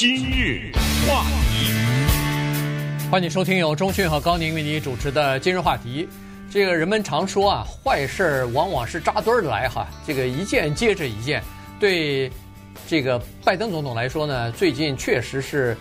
今日话题，欢迎收听由钟讯和高宁为你主持的今日话题。这个人们常说啊，坏事往往是扎堆儿来哈，这个一件接着一件。对这个拜登总统来说呢，最近确实是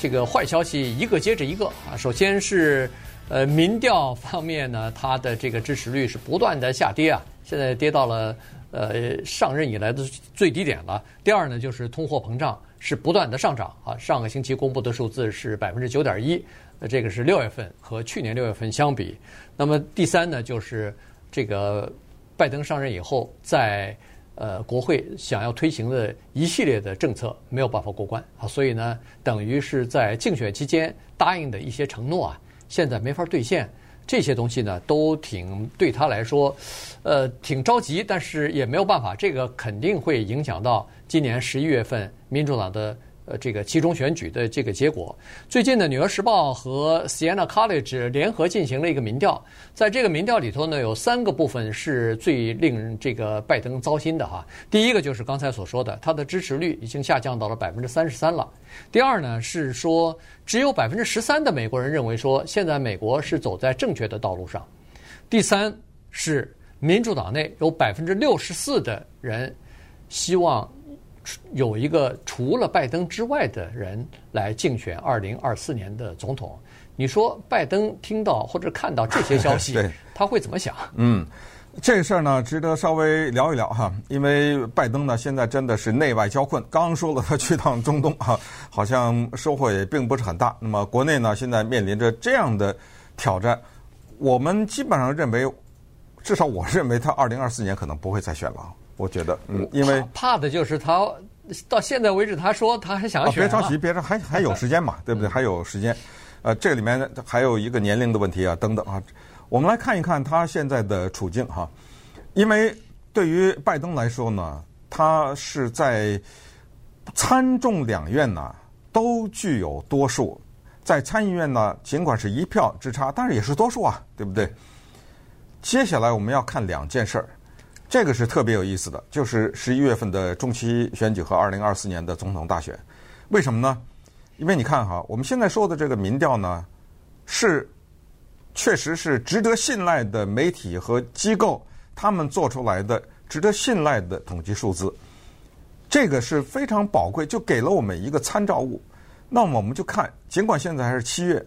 这个坏消息一个接着一个啊。首先是呃民调方面呢，他的这个支持率是不断的下跌啊，现在跌到了。呃，上任以来的最低点了。第二呢，就是通货膨胀是不断的上涨啊。上个星期公布的数字是百分之九点一，呃，这个是六月份和去年六月份相比。那么第三呢，就是这个拜登上任以后，在呃国会想要推行的一系列的政策没有办法过关啊，所以呢，等于是在竞选期间答应的一些承诺啊，现在没法兑现。这些东西呢，都挺对他来说，呃，挺着急，但是也没有办法。这个肯定会影响到今年十一月份民主党的。呃，这个期中选举的这个结果，最近呢，《纽约时报》和 Siena College 联合进行了一个民调，在这个民调里头呢，有三个部分是最令这个拜登糟心的哈。第一个就是刚才所说的，他的支持率已经下降到了百分之三十三了。第二呢，是说只有百分之十三的美国人认为说，现在美国是走在正确的道路上。第三是民主党内有百分之六十四的人希望。有一个除了拜登之外的人来竞选二零二四年的总统，你说拜登听到或者看到这些消息，他会怎么想？嗯，这事儿呢，值得稍微聊一聊哈，因为拜登呢现在真的是内外交困。刚刚说了，他去趟中东哈，好像收获也并不是很大。那么国内呢，现在面临着这样的挑战，我们基本上认为，至少我认为他二零二四年可能不会再选了。我觉得，嗯，因为怕，怕的就是他到现在为止，他说他还想选。别着急，别着，还还有时间嘛，对不对？还有时间。呃，这里面还有一个年龄的问题啊，等等啊。我们来看一看他现在的处境哈。因为对于拜登来说呢，他是在参众两院呢都具有多数，在参议院呢尽管是一票之差，但是也是多数啊，对不对？接下来我们要看两件事儿。这个是特别有意思的，就是十一月份的中期选举和二零二四年的总统大选，为什么呢？因为你看哈，我们现在说的这个民调呢，是确实是值得信赖的媒体和机构他们做出来的值得信赖的统计数字，这个是非常宝贵，就给了我们一个参照物。那么我们就看，尽管现在还是七月，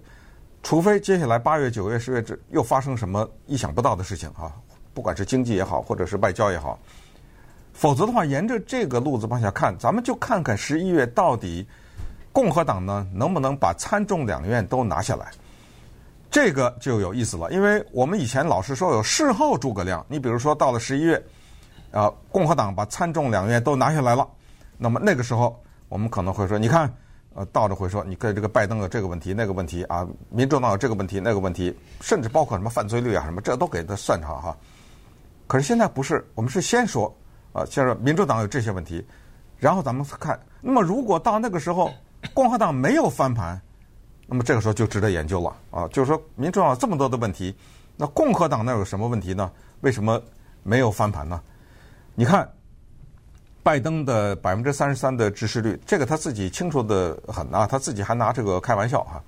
除非接下来八月、九月、十月这又发生什么意想不到的事情哈。不管是经济也好，或者是外交也好，否则的话，沿着这个路子往下看，咱们就看看十一月到底共和党呢能不能把参众两院都拿下来，这个就有意思了。因为我们以前老是说有事后诸葛亮，你比如说到了十一月，啊，共和党把参众两院都拿下来了，那么那个时候我们可能会说，你看，呃，倒着会说，你跟这个拜登有这个问题、那个问题啊，民主党有这个问题、那个问题，甚至包括什么犯罪率啊什么，这都给他算上哈。可是现在不是，我们是先说，啊，先说民主党有这些问题，然后咱们看，那么如果到那个时候 共和党没有翻盘，那么这个时候就值得研究了啊，就是说民主党有这么多的问题，那共和党那有什么问题呢？为什么没有翻盘呢？你看，拜登的百分之三十三的支持率，这个他自己清楚的很啊，他自己还拿这个开玩笑哈，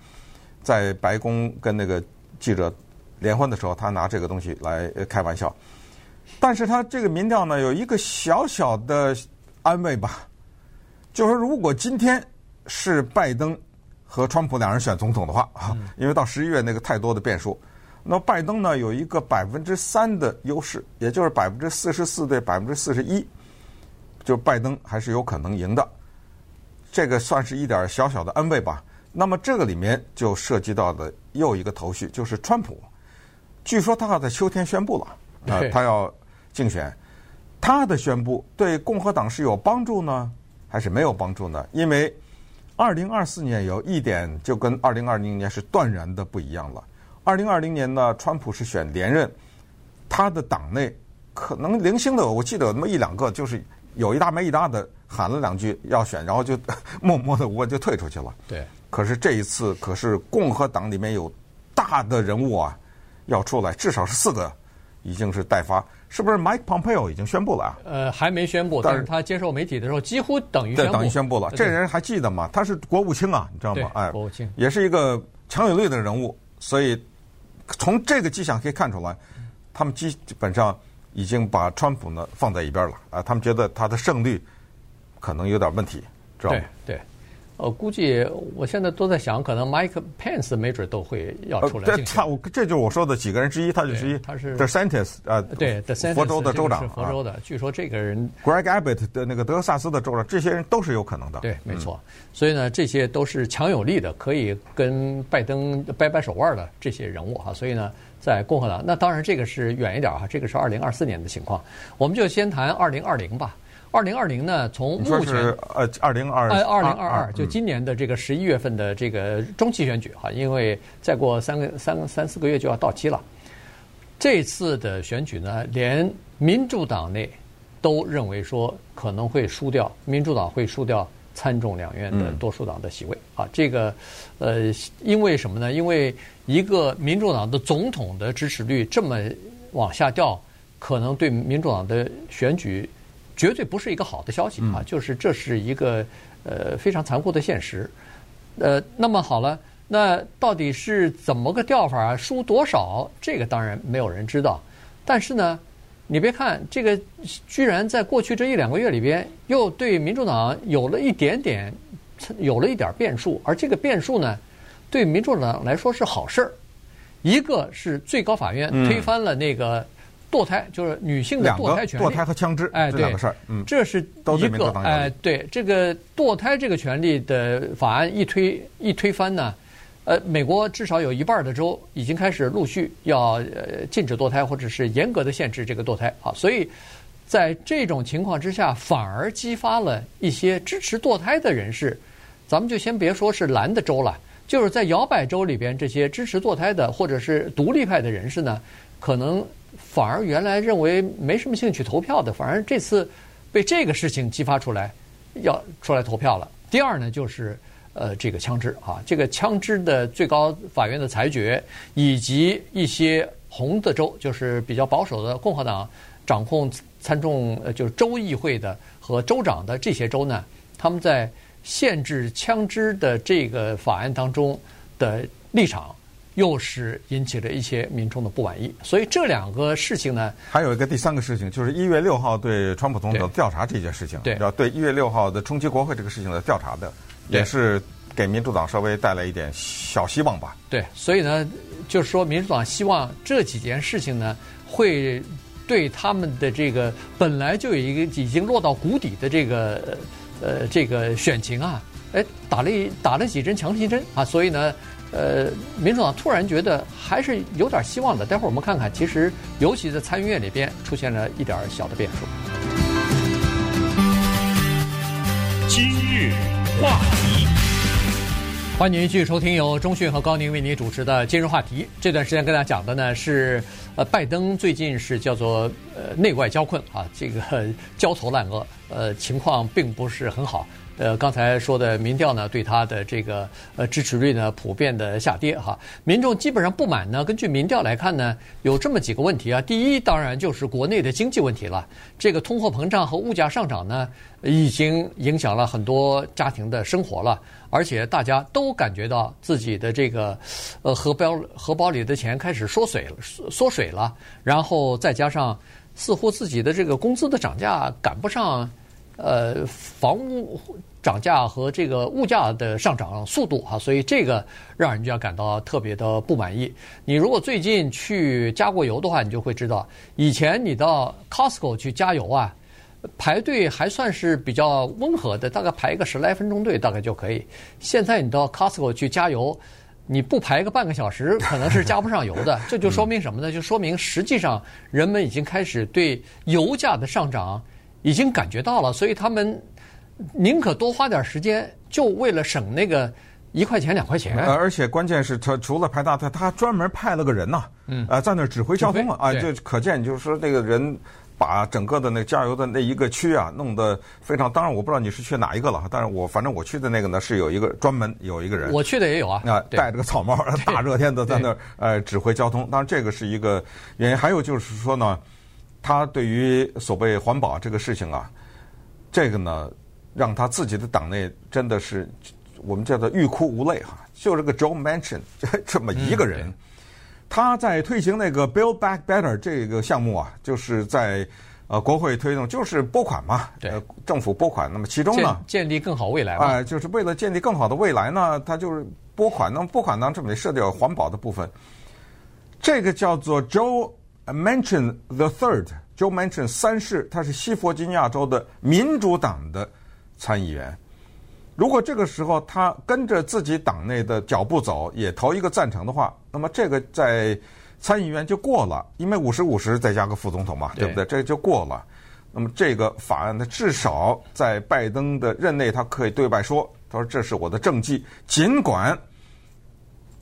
在白宫跟那个记者联欢的时候，他拿这个东西来开玩笑。但是他这个民调呢，有一个小小的安慰吧，就是说，如果今天是拜登和川普两人选总统的话啊，因为到十一月那个太多的变数，那拜登呢有一个百分之三的优势，也就是百分之四十四对百分之四十一，就拜登还是有可能赢的，这个算是一点小小的安慰吧。那么这个里面就涉及到的又一个头绪，就是川普，据说他要在秋天宣布了。啊，他要竞选，他的宣布对共和党是有帮助呢，还是没有帮助呢？因为二零二四年有一点就跟二零二零年是断然的不一样了。二零二零年呢，川普是选连任，他的党内可能零星的，我记得有那么一两个，就是有一搭没一搭的喊了两句要选，然后就 默默的我就退出去了。对。可是这一次，可是共和党里面有大的人物啊要出来，至少是四个。已经是待发，是不是 Mike Pompeo 已经宣布了啊？呃，还没宣布，但是他接受媒体的时候几乎等于。等于宣布了。这人还记得吗？他是国务卿啊，你知道吗？哎，国务卿也是一个强有力的人物，所以从这个迹象可以看出来，他们基本上已经把川普呢放在一边了啊，他们觉得他的胜率可能有点问题，知道吗对？对，呃，估计我现在都在想，可能 Mike Pence 没准都会要呃出，来这。他我这就是我说的几个人之一，他就之一，他是 The Scientist 啊，对，The Sanders 佛州的州长是佛州啊的，据说这个人，Greg Abbott 的那个德克萨斯的州长，这些人都是有可能的。对，没错。所以呢，这些都是强有力的，可以跟拜登掰掰手腕的这些人物哈。所以呢，在共和党，那当然这个是远一点哈，这个是二零二四年的情况。我们就先谈二零二零吧。二零二零呢，从说目前是呃二零二哎，二零二二嗯就今年的这个十一月份的这个中期选举哈，因为再过三个三三四个月就要到期了。这次的选举呢，连民主党内都认为说可能会输掉，民主党会输掉参众两院的多数党的席位啊。这个呃，因为什么呢？因为一个民主党的总统的支持率这么往下掉，可能对民主党的选举绝对不是一个好的消息啊。就是这是一个呃非常残酷的现实。呃，那么好了，那到底是怎么个调法啊？输多少？这个当然没有人知道。但是呢，你别看这个，居然在过去这一两个月里边，又对民主党有了一点点，有了一点变数。而这个变数呢，对民主党来说是好事儿。一个是最高法院推翻了那个堕胎，就是女性的堕胎权利。堕胎和枪支，哎，这两个事儿，嗯，这是一个哎，对这个堕胎这个权利的法案一推一推翻呢，呃，美国至少有一半的州已经开始陆续要呃禁止堕胎，或者是严格的限制这个堕胎啊，所以在这种情况之下，反而激发了一些支持堕胎的人士。咱们就先别说是蓝的州了，就是在摇摆州里边，这些支持堕胎的或者是独立派的人士呢，可能。反而原来认为没什么兴趣投票的，反而这次被这个事情激发出来，要出来投票了。第二呢，就是呃这个枪支啊，这个枪支的最高法院的裁决，以及一些红的州，就是比较保守的共和党掌控参众呃就是州议会的和州长的这些州呢，他们在限制枪支的这个法案当中的立场。又是引起了一些民众的不满意，所以这两个事情呢，还有一个第三个事情，就是一月六号对川普总统调查这件事情，对，要对一月六号的冲击国会这个事情的调查的，也是给民主党稍微带来一点小希望吧。对，所以呢，就是说民主党希望这几件事情呢，会对他们的这个本来就有一个已经落到谷底的这个呃这个选情啊，哎，打了一打了几针强心针啊，所以呢。呃，民主党突然觉得还是有点希望的。待会儿我们看看，其实尤其在参议院里边出现了一点小的变数。今日话题，欢迎您继续收听由中讯和高宁为您主持的《今日话题》。这段时间跟大家讲的呢是，呃，拜登最近是叫做呃内外交困啊，这个 焦头烂额，呃，情况并不是很好。呃，刚才说的民调呢，对他的这个呃支持率呢，普遍的下跌哈。民众基本上不满呢，根据民调来看呢，有这么几个问题啊。第一，当然就是国内的经济问题了。这个通货膨胀和物价上涨呢，已经影响了很多家庭的生活了，而且大家都感觉到自己的这个呃荷包荷包里的钱开始缩水了，缩水给了。然后再加上似乎自己的这个工资的涨价赶不上。呃，房屋涨价和这个物价的上涨速度哈，所以这个让人家感到特别的不满意。你如果最近去加过油的话，你就会知道，以前你到 Costco 去加油啊，排队还算是比较温和的，大概排个十来分钟队大概就可以。现在你到 Costco 去加油，你不排个半个小时，可能是加不上油的。这就说明什么呢？就说明实际上人们已经开始对油价的上涨。已经感觉到了，所以他们宁可多花点时间，就为了省那个一块钱两块钱。而且关键是他除了排大队，他还专门派了个人呐，嗯，呃，在那儿指挥交通啊，就可见就是说那个人把整个的那加油的那一个区啊弄得非常。当然我不知道你是去哪一个了，但是我反正我去的那个呢是有一个专门有一个人，我去的也有啊，啊，戴着个草帽，大热天的在那儿呃指挥交通。当然这个是一个原因，还有就是说呢。他对于所谓环保这个事情啊，这个呢，让他自己的党内真的是我们叫做欲哭无泪哈。就这个 Joe Manchin 这么一个人，他在推行那个 Build Back Better 这个项目啊，就是在呃国会推动，就是拨款嘛，对，政府拨款。那么其中呢，建立更好未来嘛，哎，就是为了建立更好的未来呢，他就是拨款。那么拨款当中得涉及到环保的部分。这个叫做 Joe Manchin the Third，Joe Manchin 三世，他是西弗吉尼亚州的民主党的参议员。如果这个时候他跟着自己党内的脚步走，也投一个赞成的话，那么这个在参议院就过了，因为五十五十再加个副总统嘛，对不对？这个就过了。那么这个法案呢，至少在拜登的任内，他可以对外说，他说这是我的政绩，尽管。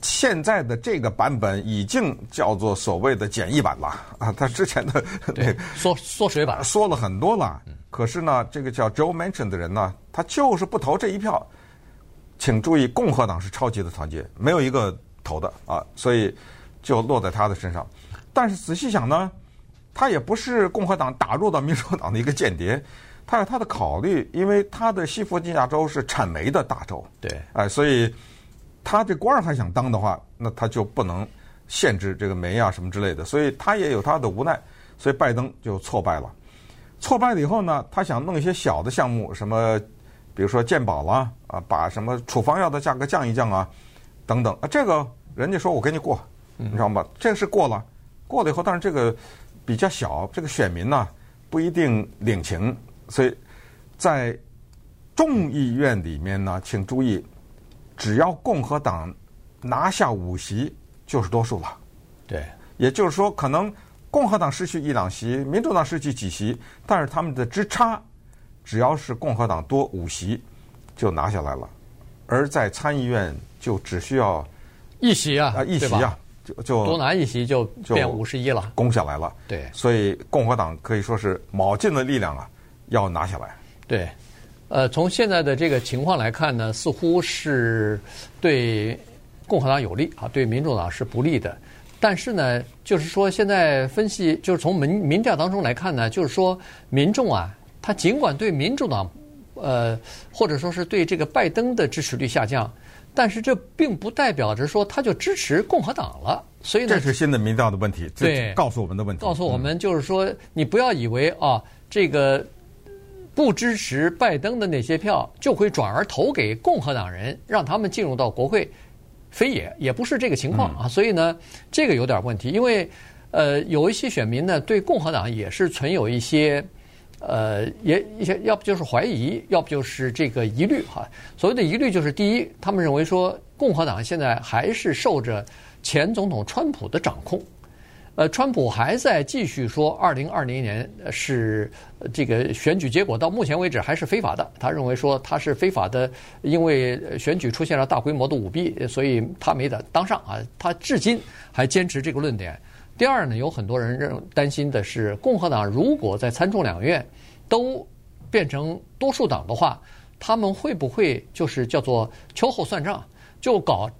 现在的这个版本已经叫做所谓的简易版了啊，他之前的那缩缩水版 缩了很多了。可是呢，这个叫 Joe Manchin 的人呢，他就是不投这一票。请注意，共和党是超级的团结，没有一个投的啊，所以就落在他的身上。但是仔细想呢，他也不是共和党打入到民主党的一个间谍，他有他的考虑，因为他的西弗吉尼亚州是产煤的大州，对，哎，所以。他这官儿还想当的话，那他就不能限制这个煤啊什么之类的，所以他也有他的无奈，所以拜登就挫败了。挫败了以后呢，他想弄一些小的项目，什么比如说鉴宝啦，啊，把什么处方药的价格降一降啊，等等啊，这个人家说我给你过，你知道吗？这个是过了，过了以后，但是这个比较小，这个选民呢不一定领情，所以在众议院里面呢，请注意。只要共和党拿下五席，就是多数了。对，也就是说，可能共和党失去一两席，民主党失去几席，但是他们的之差，只要是共和党多五席，就拿下来了。而在参议院，就只需要一席啊，啊，一席啊，就就多拿一席就变五十一了，攻下来了。对，所以共和党可以说是卯尽了力量啊，要拿下来。对。呃，从现在的这个情况来看呢，似乎是对共和党有利啊，对民主党是不利的。但是呢，就是说现在分析，就是从民民调当中来看呢，就是说民众啊，他尽管对民主党，呃，或者说是对这个拜登的支持率下降，但是这并不代表着说他就支持共和党了。所以呢，这是新的民调的问题，对，告诉我们的问题，告诉我们就是说，你不要以为啊，这个。不支持拜登的那些票，就会转而投给共和党人，让他们进入到国会，非也也不是这个情况啊。嗯、所以呢，这个有点问题，因为呃，有一些选民呢，对共和党也是存有一些呃，也一些要不就是怀疑，要不就是这个疑虑哈。所谓的疑虑就是，第一，他们认为说共和党现在还是受着前总统川普的掌控。呃，川普还在继续说，二零二零年是这个选举结果到目前为止还是非法的。他认为说他是非法的，因为选举出现了大规模的舞弊，所以他没得当上啊。他至今还坚持这个论点。第二呢，有很多人认担心的是，共和党如果在参众两院都变成多数党的话，他们会不会就是叫做秋后算账，就搞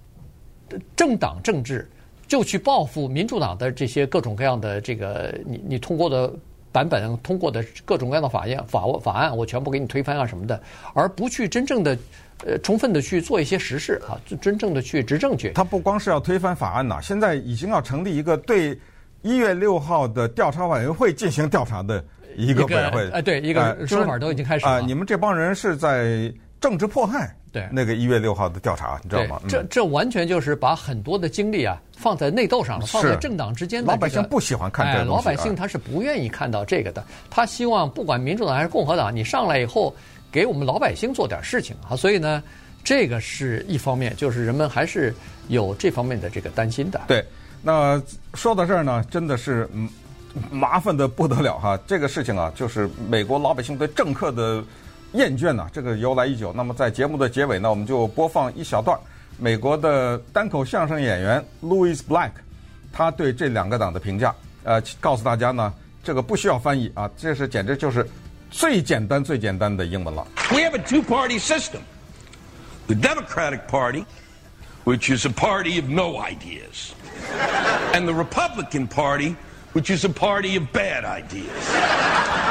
政党政治？就去报复民主党的这些各种各样的这个你你通过的版本通过的各种各样的法案法法案，我全部给你推翻啊什么的，而不去真正的呃充分的去做一些实事啊，真正的去执政去。他不光是要推翻法案呐，现在已经要成立一个对一月六号的调查委员会进行调查的一个委员会。哎，对，一个说法都已经开始了。啊，你们这帮人是在政治迫害。对，那个一月六号的调查，你知道吗？这这完全就是把很多的精力啊放在内斗上了，放在政党之间的、这个。老百姓不喜欢看这个、哎、老百姓他是不愿意看到这个的，他希望不管民主党还是共和党，你上来以后给我们老百姓做点事情啊。所以呢，这个是一方面，就是人们还是有这方面的这个担心的。对，那说到这儿呢，真的是麻烦的不得了哈。这个事情啊，就是美国老百姓对政客的。厌倦呐，这个由来已久。那么在节目的结尾呢，我们就播放一小段美国的单口相声演员 Louis Black，他对这两个党的评价。呃，告诉大家呢，这个不需要翻译啊，这是简直就是最简单最简单的英文了。We have a two-party system. The Democratic Party, which is a party of no ideas, and the Republican Party. which is a party of bad ideas.